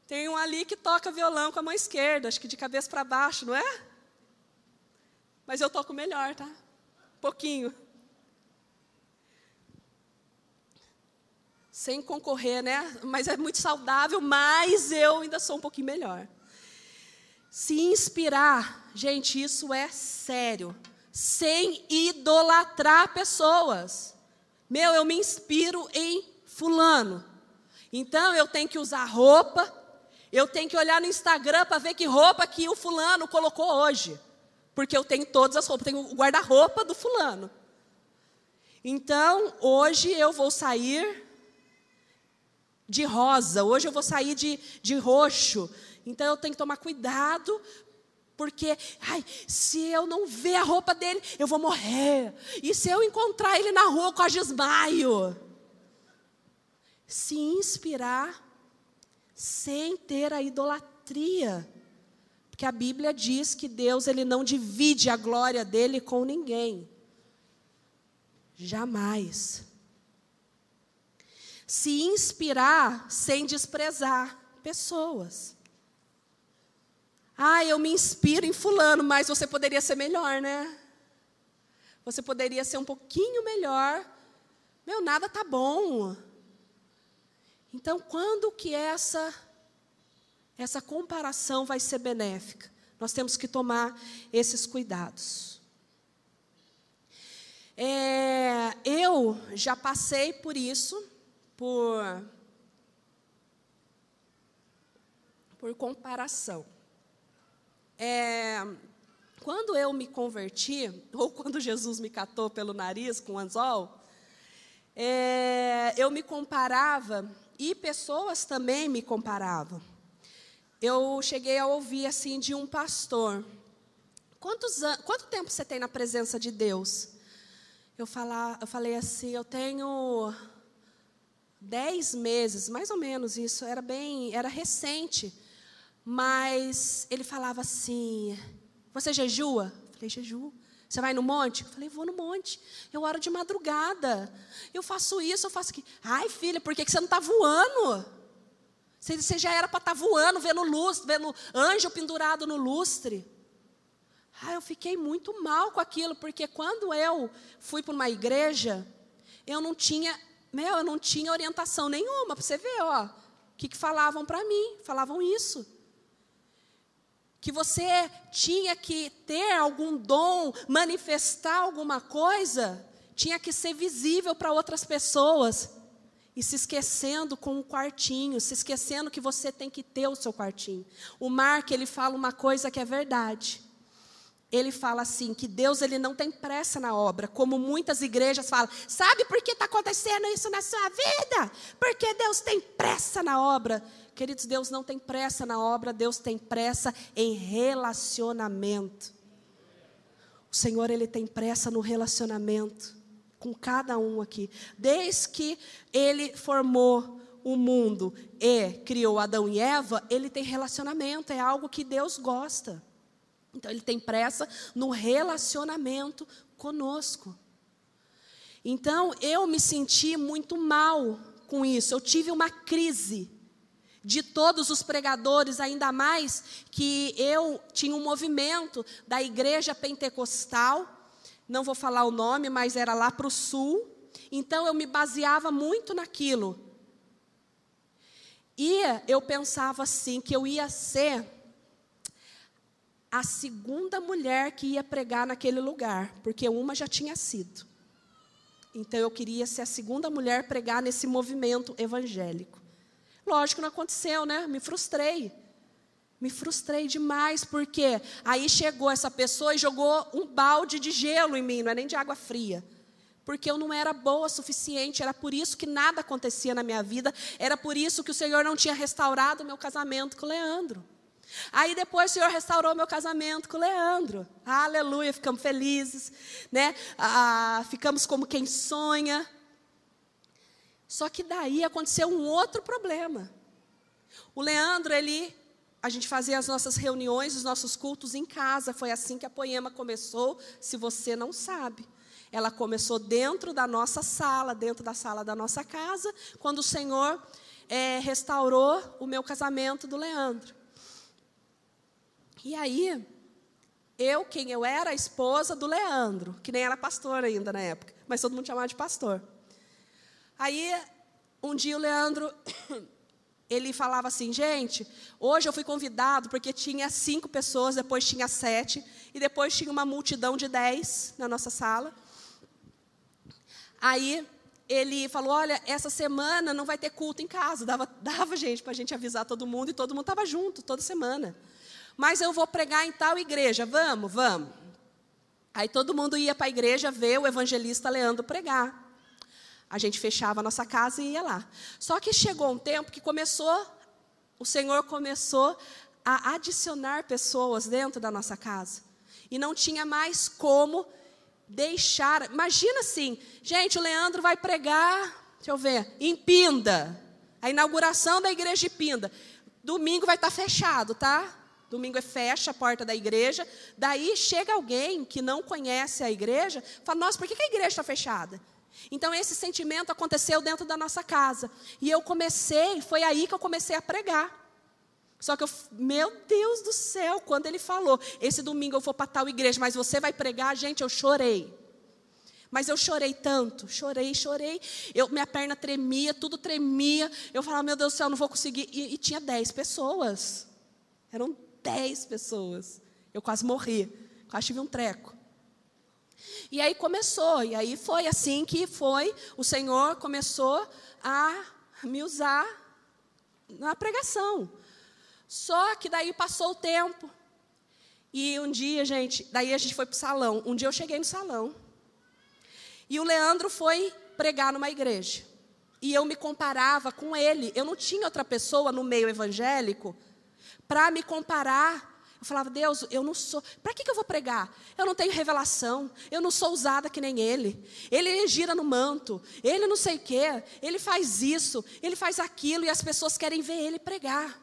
Tem um ali que toca violão com a mão esquerda, acho que de cabeça para baixo, não é? Mas eu toco melhor, tá? Pouquinho. Sem concorrer, né? Mas é muito saudável, mas eu ainda sou um pouquinho melhor. Se inspirar, gente, isso é sério. Sem idolatrar pessoas. Meu, eu me inspiro em Fulano. Então eu tenho que usar roupa, eu tenho que olhar no Instagram para ver que roupa que o Fulano colocou hoje. Porque eu tenho todas as roupas, tenho o guarda-roupa do fulano. Então, hoje eu vou sair de rosa, hoje eu vou sair de, de roxo. Então eu tenho que tomar cuidado, porque, ai, se eu não ver a roupa dele, eu vou morrer. E se eu encontrar ele na rua, eu quase desmaio. Se inspirar sem ter a idolatria. Porque a Bíblia diz que Deus ele não divide a glória dele com ninguém. Jamais. Se inspirar sem desprezar pessoas. Ah, eu me inspiro em fulano, mas você poderia ser melhor, né? Você poderia ser um pouquinho melhor. Meu, nada tá bom. Então, quando que essa essa comparação vai ser benéfica? Nós temos que tomar esses cuidados. É, eu já passei por isso, por por comparação. É, quando eu me converti, ou quando Jesus me catou pelo nariz com anzol, é, eu me comparava e pessoas também me comparavam. Eu cheguei a ouvir assim de um pastor: Quantos quanto tempo você tem na presença de Deus? Eu, eu falei assim: Eu tenho dez meses, mais ou menos isso. Era bem, era recente. Mas ele falava assim: Você jejua? Eu falei: Jejuo. Você vai no monte? Eu falei: Vou no monte. Eu oro de madrugada. Eu faço isso, eu faço aquilo. Ai, filha, por que você não está voando? Você já era para estar tá voando, vendo luz, vendo anjo pendurado no lustre. Ah, eu fiquei muito mal com aquilo, porque quando eu fui para uma igreja, eu não tinha, meu, eu não tinha orientação nenhuma, para você ver, ó, o que, que falavam para mim, falavam isso que você tinha que ter algum dom, manifestar alguma coisa, tinha que ser visível para outras pessoas. E se esquecendo com o quartinho, se esquecendo que você tem que ter o seu quartinho. O Mark, ele fala uma coisa que é verdade. Ele fala assim, que Deus ele não tem pressa na obra, como muitas igrejas falam. Sabe por que está acontecendo isso na sua vida? Porque Deus tem pressa na obra. Queridos, Deus não tem pressa na obra, Deus tem pressa em relacionamento. O Senhor, Ele tem pressa no relacionamento com cada um aqui. Desde que Ele formou o mundo e criou Adão e Eva, Ele tem relacionamento, é algo que Deus gosta. Então, Ele tem pressa no relacionamento conosco. Então, eu me senti muito mal com isso, eu tive uma crise de todos os pregadores, ainda mais que eu tinha um movimento da igreja pentecostal, não vou falar o nome, mas era lá para o sul, então eu me baseava muito naquilo. E eu pensava assim, que eu ia ser a segunda mulher que ia pregar naquele lugar, porque uma já tinha sido. Então eu queria ser a segunda mulher pregar nesse movimento evangélico. Lógico não aconteceu, né? Me frustrei. Me frustrei demais, porque aí chegou essa pessoa e jogou um balde de gelo em mim, não é nem de água fria. Porque eu não era boa o suficiente, era por isso que nada acontecia na minha vida, era por isso que o Senhor não tinha restaurado o meu casamento com o Leandro. Aí depois o Senhor restaurou meu casamento com o Leandro. Aleluia, ficamos felizes, né? Ah, ficamos como quem sonha. Só que daí aconteceu um outro problema. O Leandro, ele, a gente fazia as nossas reuniões, os nossos cultos em casa. Foi assim que a Poema começou, se você não sabe. Ela começou dentro da nossa sala, dentro da sala da nossa casa, quando o Senhor é, restaurou o meu casamento do Leandro. E aí, eu, quem eu era, a esposa do Leandro, que nem era pastor ainda na época, mas todo mundo chamava de pastor. Aí, um dia o Leandro, ele falava assim, gente, hoje eu fui convidado porque tinha cinco pessoas, depois tinha sete, e depois tinha uma multidão de dez na nossa sala. Aí, ele falou, olha, essa semana não vai ter culto em casa. Dava, dava gente, para a gente avisar todo mundo, e todo mundo estava junto, toda semana. Mas eu vou pregar em tal igreja, vamos, vamos. Aí todo mundo ia para a igreja ver o evangelista Leandro pregar. A gente fechava a nossa casa e ia lá. Só que chegou um tempo que começou, o Senhor começou a adicionar pessoas dentro da nossa casa. E não tinha mais como deixar. Imagina assim, gente, o Leandro vai pregar, deixa eu ver, em Pinda. A inauguração da igreja de Pinda. Domingo vai estar fechado, tá? Domingo é fecha a porta da igreja. Daí chega alguém que não conhece a igreja, fala: Nossa, por que a igreja está fechada? Então esse sentimento aconteceu dentro da nossa casa. E eu comecei, foi aí que eu comecei a pregar. Só que eu, meu Deus do céu, quando ele falou, esse domingo eu vou para tal igreja, mas você vai pregar, gente, eu chorei. Mas eu chorei tanto, chorei, chorei. Eu, minha perna tremia, tudo tremia. Eu falava, meu Deus do céu, não vou conseguir. E, e tinha dez pessoas. Eram dez pessoas. Eu quase morri, quase tive um treco. E aí começou, e aí foi assim que foi, o Senhor começou a me usar na pregação. Só que daí passou o tempo. E um dia, gente, daí a gente foi para o salão. Um dia eu cheguei no salão. E o Leandro foi pregar numa igreja. E eu me comparava com ele. Eu não tinha outra pessoa no meio evangélico para me comparar. Eu falava, Deus, eu não sou. Para que, que eu vou pregar? Eu não tenho revelação. Eu não sou usada que nem ele. Ele gira no manto. Ele não sei o quê. Ele faz isso. Ele faz aquilo. E as pessoas querem ver ele pregar.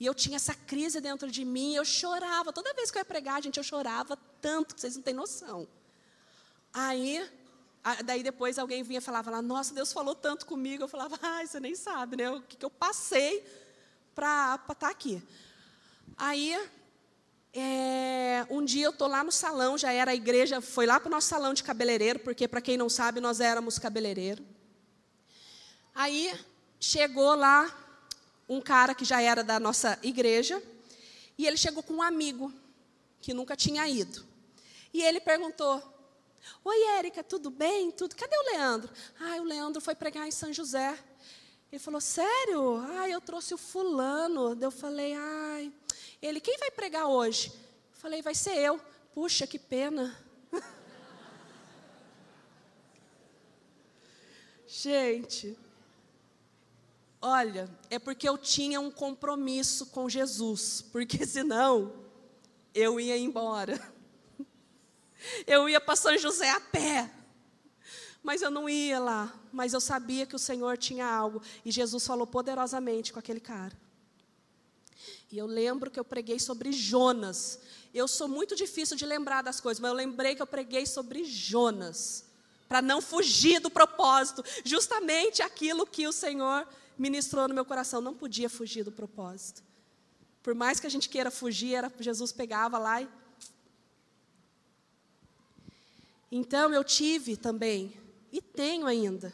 E eu tinha essa crise dentro de mim, eu chorava. Toda vez que eu ia pregar, gente, eu chorava tanto, que vocês não têm noção. Aí, daí depois alguém vinha e falava lá, nossa, Deus falou tanto comigo. Eu falava, ai, você nem sabe, né? O que, que eu passei para estar tá aqui. Aí, é, um dia eu estou lá no salão, já era a igreja, foi lá para o nosso salão de cabeleireiro, porque, para quem não sabe, nós éramos cabeleireiro. Aí, chegou lá um cara que já era da nossa igreja, e ele chegou com um amigo que nunca tinha ido. E ele perguntou: Oi, Érica, tudo bem? Tudo? Cadê o Leandro? Ah, o Leandro foi pregar em São José. Ele falou: Sério? Ah, eu trouxe o fulano. Eu falei: Ai, ele, quem vai pregar hoje? Falei: Vai ser eu. Puxa, que pena. Gente, Olha, é porque eu tinha um compromisso com Jesus, porque senão eu ia embora. Eu ia para São José a pé. Mas eu não ia lá, mas eu sabia que o Senhor tinha algo e Jesus falou poderosamente com aquele cara. E eu lembro que eu preguei sobre Jonas. Eu sou muito difícil de lembrar das coisas, mas eu lembrei que eu preguei sobre Jonas, para não fugir do propósito, justamente aquilo que o Senhor ministrou no meu coração, não podia fugir do propósito. Por mais que a gente queira fugir, era, Jesus pegava lá e. Então eu tive também, e tenho ainda.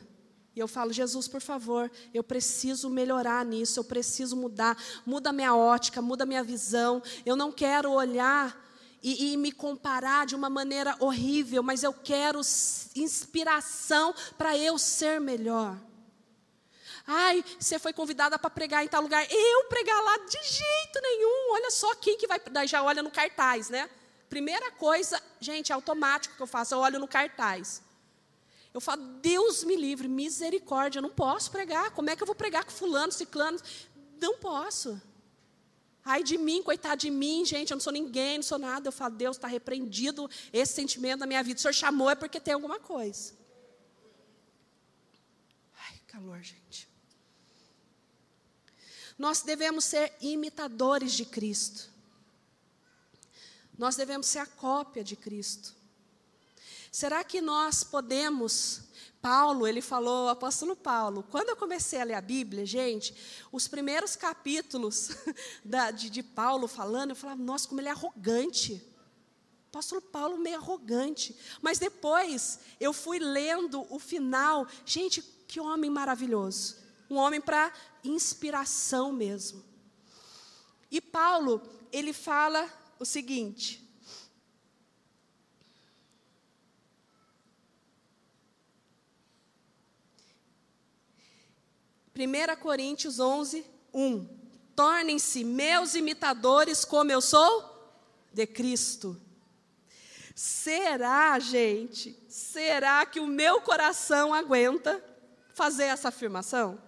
E eu falo, Jesus, por favor, eu preciso melhorar nisso, eu preciso mudar. Muda minha ótica, muda minha visão. Eu não quero olhar e, e, me comparar de uma maneira horrível, mas eu quero inspiração para eu ser melhor. Ai, você foi convidada para pregar em tal lugar. Eu pregar lá de jeito nenhum. Olha só quem que vai. Daí já olha no cartaz, né? Primeira coisa, gente, é automático que eu faço, eu olho no cartaz. Eu falo, Deus me livre, misericórdia, eu não posso pregar. Como é que eu vou pregar com fulano, ciclano? Não posso. Ai de mim, coitado de mim, gente, eu não sou ninguém, não sou nada. Eu falo, Deus está repreendido esse sentimento na minha vida. O Senhor chamou é porque tem alguma coisa. Ai, calor, gente. Nós devemos ser imitadores de Cristo. Nós devemos ser a cópia de Cristo. Será que nós podemos Paulo, ele falou, o apóstolo Paulo, quando eu comecei a ler a Bíblia, gente, os primeiros capítulos da, de, de, Paulo falando, eu falava, nossa, como ele é arrogante. Apóstolo Paulo meio arrogante. Mas depois eu fui lendo o final, gente, que homem maravilhoso. Um homem para inspiração mesmo. E Paulo, ele fala o seguinte: Primeira Coríntios 11, 1. Tornem-se meus imitadores como eu sou de Cristo. Será, gente, será que o meu coração aguenta fazer essa afirmação?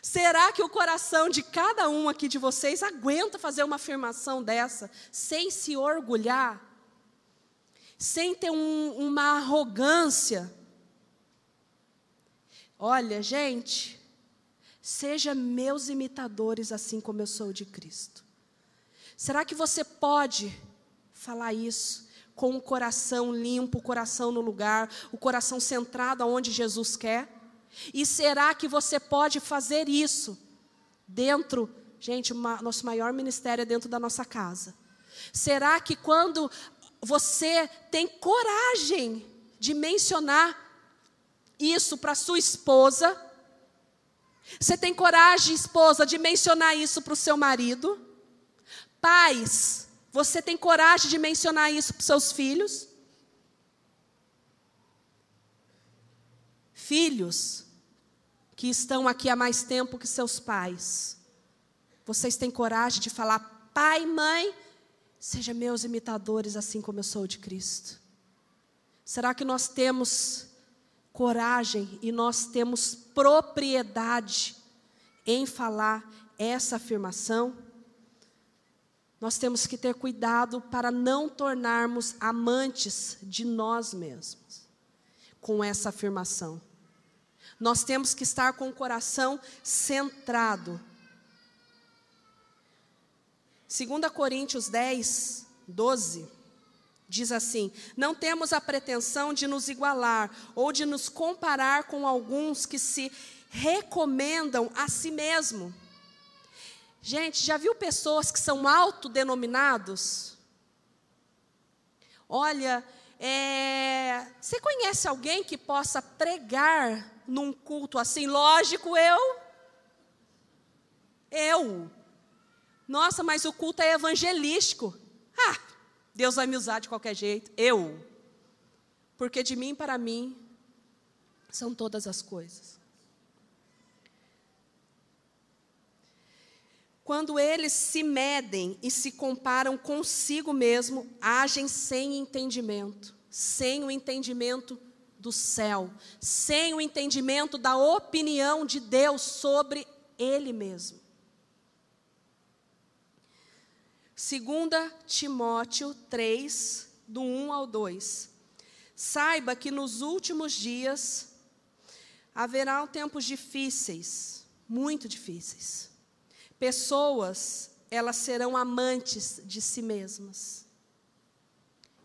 Será que o coração de cada um aqui de vocês aguenta fazer uma afirmação dessa sem se orgulhar? Sem ter um, uma arrogância? Olha, gente, seja meus imitadores assim como eu sou de Cristo. Será que você pode falar isso com o coração limpo, o coração no lugar, o coração centrado aonde Jesus quer? E será que você pode fazer isso dentro, gente, uma, nosso maior ministério é dentro da nossa casa. Será que quando você tem coragem de mencionar isso para sua esposa, você tem coragem, esposa, de mencionar isso para o seu marido? Pais, você tem coragem de mencionar isso para os seus filhos? Filhos que estão aqui há mais tempo que seus pais, vocês têm coragem de falar, pai, mãe, seja meus imitadores assim como eu sou de Cristo? Será que nós temos coragem e nós temos propriedade em falar essa afirmação? Nós temos que ter cuidado para não tornarmos amantes de nós mesmos com essa afirmação. Nós temos que estar com o coração centrado. 2 Coríntios 10, 12, diz assim: Não temos a pretensão de nos igualar ou de nos comparar com alguns que se recomendam a si mesmo Gente, já viu pessoas que são autodenominados? Olha, é, você conhece alguém que possa pregar num culto assim? Lógico, eu. Eu. Nossa, mas o culto é evangelístico. Ah, Deus vai me usar de qualquer jeito. Eu. Porque de mim para mim são todas as coisas. Quando eles se medem e se comparam consigo mesmo, agem sem entendimento, sem o entendimento do céu, sem o entendimento da opinião de Deus sobre ele mesmo. 2 Timóteo 3, do 1 ao 2. Saiba que nos últimos dias haverá tempos difíceis, muito difíceis. Pessoas, elas serão amantes de si mesmas.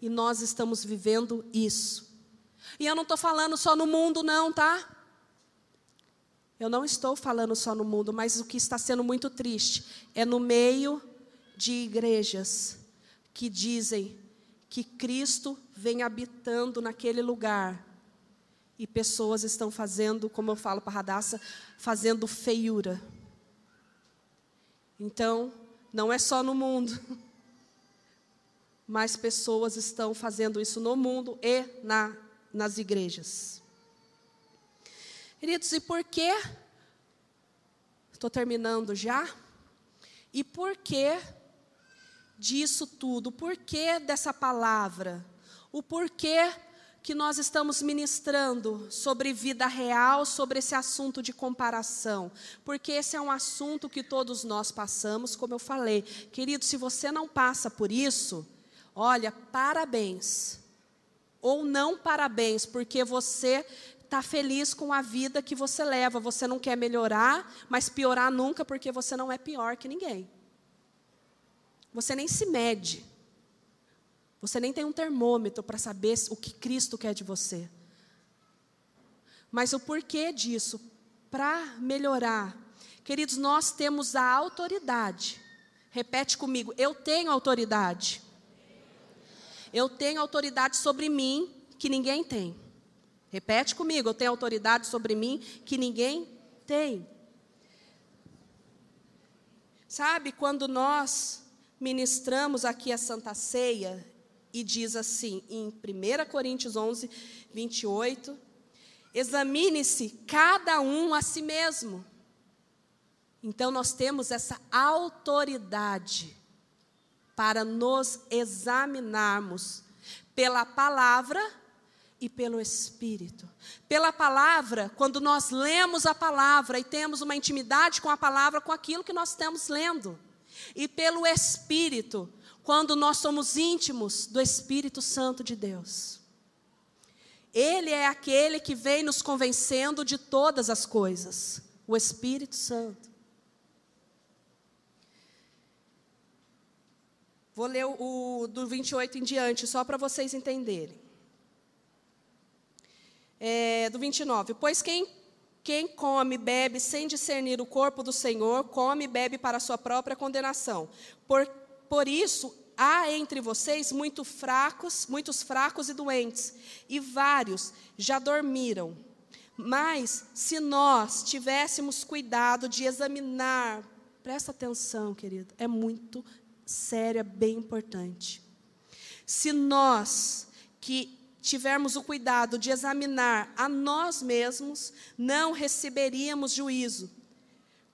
E nós estamos vivendo isso. E eu não estou falando só no mundo, não, tá? Eu não estou falando só no mundo, mas o que está sendo muito triste é no meio de igrejas que dizem que Cristo vem habitando naquele lugar. E pessoas estão fazendo, como eu falo para Radassa, fazendo feiura então, não é só no mundo, mas pessoas estão fazendo isso no mundo e na, nas igrejas. Queridos, e por que? Estou terminando já. E por que disso tudo? Por que dessa palavra? O porquê que nós estamos ministrando sobre vida real, sobre esse assunto de comparação, porque esse é um assunto que todos nós passamos, como eu falei. Querido, se você não passa por isso, olha, parabéns. Ou não parabéns, porque você está feliz com a vida que você leva. Você não quer melhorar, mas piorar nunca, porque você não é pior que ninguém. Você nem se mede. Você nem tem um termômetro para saber o que Cristo quer de você. Mas o porquê disso? Para melhorar. Queridos, nós temos a autoridade. Repete comigo, eu tenho autoridade. Eu tenho autoridade sobre mim que ninguém tem. Repete comigo, eu tenho autoridade sobre mim que ninguém tem. Sabe, quando nós ministramos aqui a Santa Ceia, e diz assim, em 1 Coríntios 11, 28, examine-se cada um a si mesmo. Então nós temos essa autoridade para nos examinarmos pela palavra e pelo Espírito. Pela palavra, quando nós lemos a palavra e temos uma intimidade com a palavra, com aquilo que nós estamos lendo. E pelo Espírito, quando nós somos íntimos do Espírito Santo de Deus. Ele é aquele que vem nos convencendo de todas as coisas, o Espírito Santo. Vou ler o, o do 28 em diante, só para vocês entenderem. É, do 29. Pois quem, quem come bebe sem discernir o corpo do Senhor, come e bebe para a sua própria condenação. Por, por isso, há entre vocês muito fracos, muitos fracos e doentes, e vários já dormiram. Mas se nós tivéssemos cuidado de examinar, presta atenção, querido, é muito sério, é bem importante. Se nós que tivermos o cuidado de examinar a nós mesmos, não receberíamos juízo.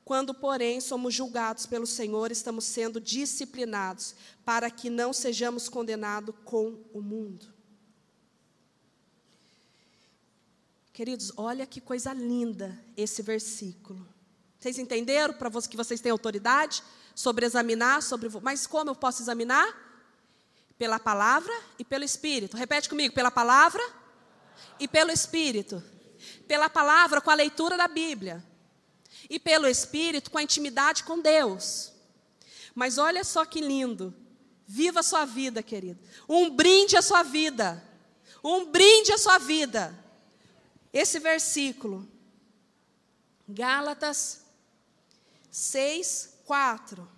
Quando, porém, somos julgados pelo Senhor, estamos sendo disciplinados, para que não sejamos condenados com o mundo. Queridos, olha que coisa linda esse versículo. Vocês entenderam para que vocês têm autoridade sobre examinar, sobre mas como eu posso examinar? Pela palavra e pelo espírito. Repete comigo, pela palavra e pelo espírito. Pela palavra com a leitura da Bíblia e pelo espírito com a intimidade com Deus. Mas olha só que lindo. Viva a sua vida, querido. Um brinde à sua vida. Um brinde à sua vida. Esse versículo, Gálatas 6, 4.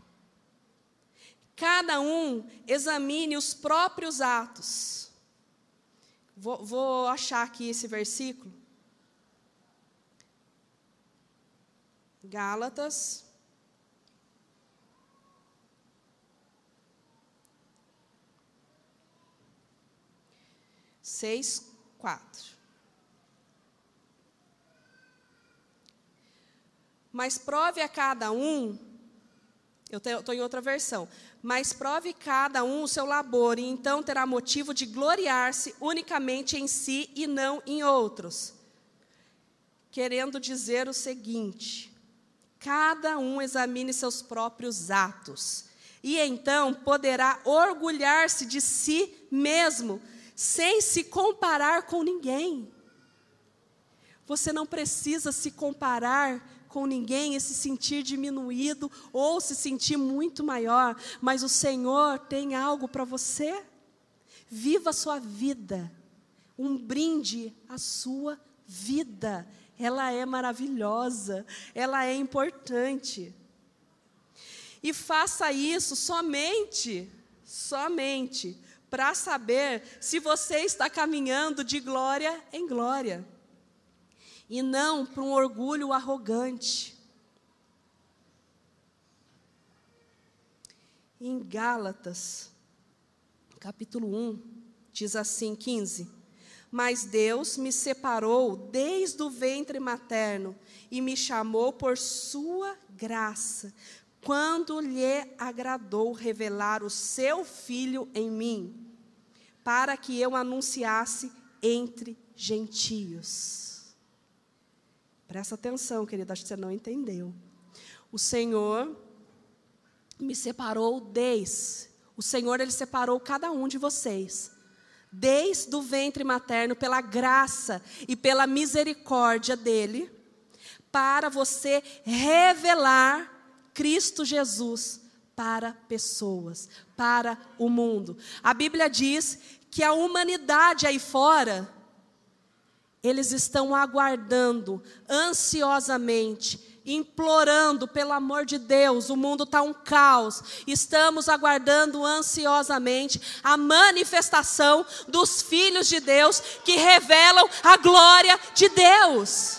Cada um examine os próprios atos. Vou, vou achar aqui esse versículo. Gálatas seis, quatro. Mas prove a cada um, eu estou em outra versão, mas prove cada um o seu labor, e então terá motivo de gloriar-se unicamente em si e não em outros. Querendo dizer o seguinte: cada um examine seus próprios atos, e então poderá orgulhar-se de si mesmo sem se comparar com ninguém. Você não precisa se comparar com ninguém e se sentir diminuído ou se sentir muito maior, mas o Senhor tem algo para você. Viva a sua vida, um brinde à sua vida. Ela é maravilhosa, ela é importante. E faça isso somente, somente para saber se você está caminhando de glória em glória e não para um orgulho arrogante. Em Gálatas, capítulo 1, diz assim: 15: Mas Deus me separou desde o ventre materno e me chamou por Sua graça, quando lhe agradou revelar o seu filho em mim, para que eu anunciasse entre gentios. Presta atenção, querida, acho que você não entendeu. O Senhor me separou desde, o Senhor ele separou cada um de vocês, desde o ventre materno pela graça e pela misericórdia dele, para você revelar Cristo Jesus para pessoas, para o mundo. A Bíblia diz que a humanidade aí fora, eles estão aguardando ansiosamente, implorando pelo amor de Deus, o mundo está um caos. Estamos aguardando ansiosamente a manifestação dos filhos de Deus que revelam a glória de Deus.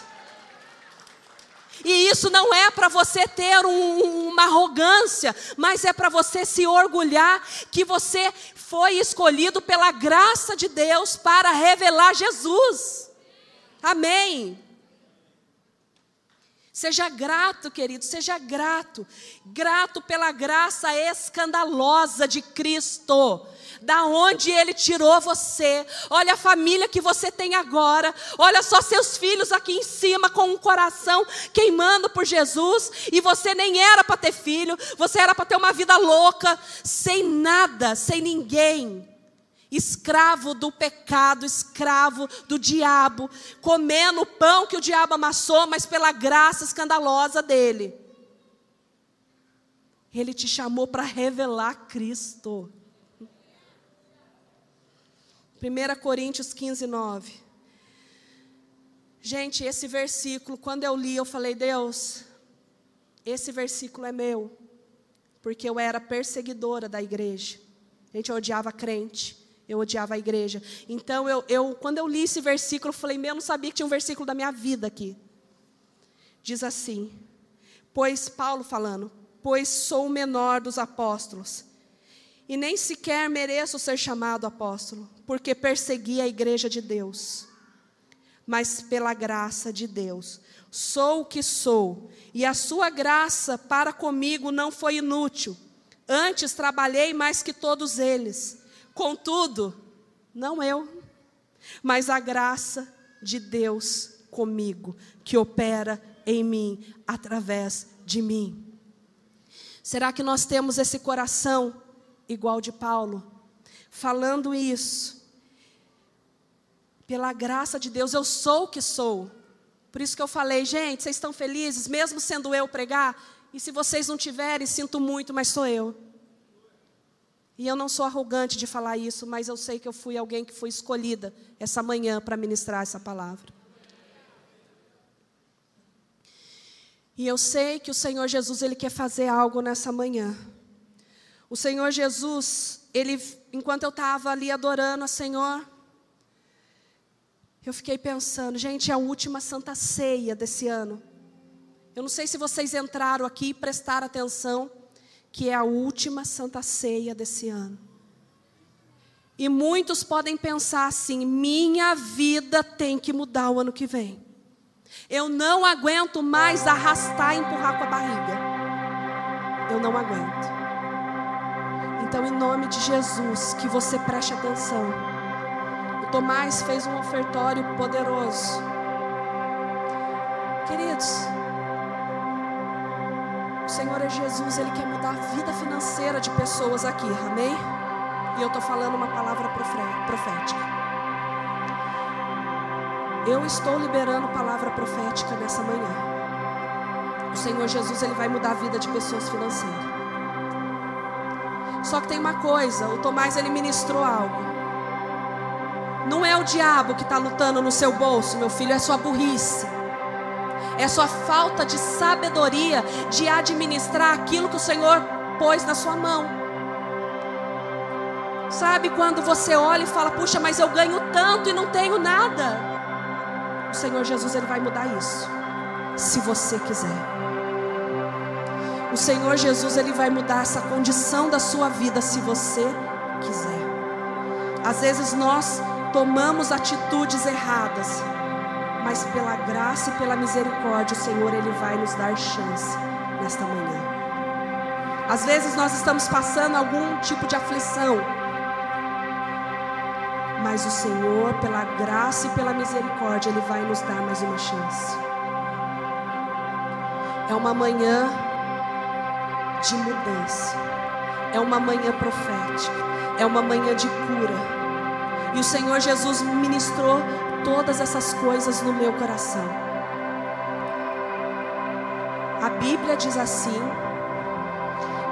E isso não é para você ter um, uma arrogância, mas é para você se orgulhar que você foi escolhido pela graça de Deus para revelar Jesus. Amém. Seja grato, querido, seja grato. Grato pela graça escandalosa de Cristo. Da onde ele tirou você. Olha a família que você tem agora. Olha só seus filhos aqui em cima com um coração queimando por Jesus e você nem era para ter filho, você era para ter uma vida louca, sem nada, sem ninguém escravo do pecado, escravo do diabo, comendo o pão que o diabo amassou, mas pela graça escandalosa dele. Ele te chamou para revelar Cristo. 1 Coríntios 15, 9. Gente, esse versículo, quando eu li, eu falei, Deus, esse versículo é meu, porque eu era perseguidora da igreja. Gente, eu odiava crente. Eu odiava a igreja. Então, eu, eu, quando eu li esse versículo, eu falei, meu, eu não sabia que tinha um versículo da minha vida aqui. Diz assim: Pois, Paulo falando, pois sou o menor dos apóstolos, e nem sequer mereço ser chamado apóstolo, porque persegui a igreja de Deus. Mas pela graça de Deus, sou o que sou, e a sua graça para comigo não foi inútil. Antes trabalhei mais que todos eles Contudo, não eu, mas a graça de Deus comigo, que opera em mim, através de mim. Será que nós temos esse coração igual de Paulo? Falando isso, pela graça de Deus, eu sou o que sou. Por isso que eu falei, gente, vocês estão felizes, mesmo sendo eu pregar? E se vocês não tiverem, sinto muito, mas sou eu. E eu não sou arrogante de falar isso, mas eu sei que eu fui alguém que foi escolhida essa manhã para ministrar essa palavra. E eu sei que o Senhor Jesus ele quer fazer algo nessa manhã. O Senhor Jesus, ele enquanto eu estava ali adorando a Senhor, eu fiquei pensando, gente, é a última santa ceia desse ano. Eu não sei se vocês entraram aqui e prestaram atenção que é a última santa ceia desse ano. E muitos podem pensar assim: minha vida tem que mudar o ano que vem. Eu não aguento mais arrastar e empurrar com a barriga. Eu não aguento. Então, em nome de Jesus, que você preste atenção. O Tomás fez um ofertório poderoso. Queridos, Senhor é Jesus, Ele quer mudar a vida financeira de pessoas aqui, amém? E eu estou falando uma palavra profética. Eu estou liberando palavra profética nessa manhã. O Senhor Jesus, Ele vai mudar a vida de pessoas financeiras. Só que tem uma coisa, o Tomás ele ministrou algo. Não é o diabo que está lutando no seu bolso, meu filho, é sua burrice é sua falta de sabedoria de administrar aquilo que o Senhor pôs na sua mão. Sabe quando você olha e fala: "Puxa, mas eu ganho tanto e não tenho nada"? O Senhor Jesus ele vai mudar isso, se você quiser. O Senhor Jesus ele vai mudar essa condição da sua vida se você quiser. Às vezes nós tomamos atitudes erradas mas pela graça e pela misericórdia, o Senhor ele vai nos dar chance nesta manhã. Às vezes nós estamos passando algum tipo de aflição, mas o Senhor, pela graça e pela misericórdia, ele vai nos dar mais uma chance. É uma manhã de mudança. É uma manhã profética. É uma manhã de cura. E o Senhor Jesus ministrou todas essas coisas no meu coração. A Bíblia diz assim: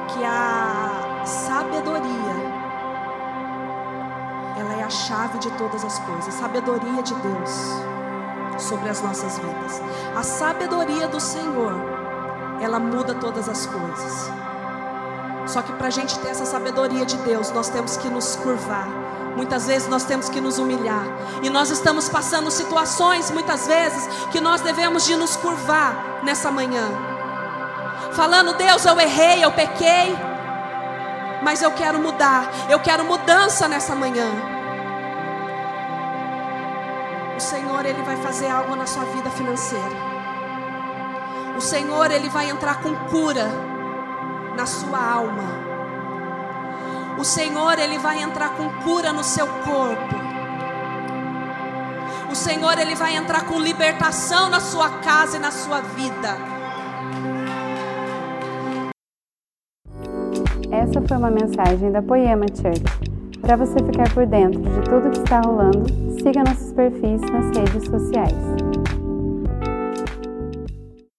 que a sabedoria ela é a chave de todas as coisas, a sabedoria de Deus sobre as nossas vidas. A sabedoria do Senhor, ela muda todas as coisas. Só que para a gente ter essa sabedoria de Deus, nós temos que nos curvar Muitas vezes nós temos que nos humilhar. E nós estamos passando situações, muitas vezes, que nós devemos de nos curvar nessa manhã. Falando, Deus, eu errei, eu pequei. Mas eu quero mudar. Eu quero mudança nessa manhã. O Senhor, Ele vai fazer algo na sua vida financeira. O Senhor, Ele vai entrar com cura na sua alma. O Senhor, Ele vai entrar com cura no seu corpo. O Senhor, Ele vai entrar com libertação na sua casa e na sua vida. Essa foi uma mensagem da Poema Church. Para você ficar por dentro de tudo que está rolando, siga nossos perfis nas redes sociais.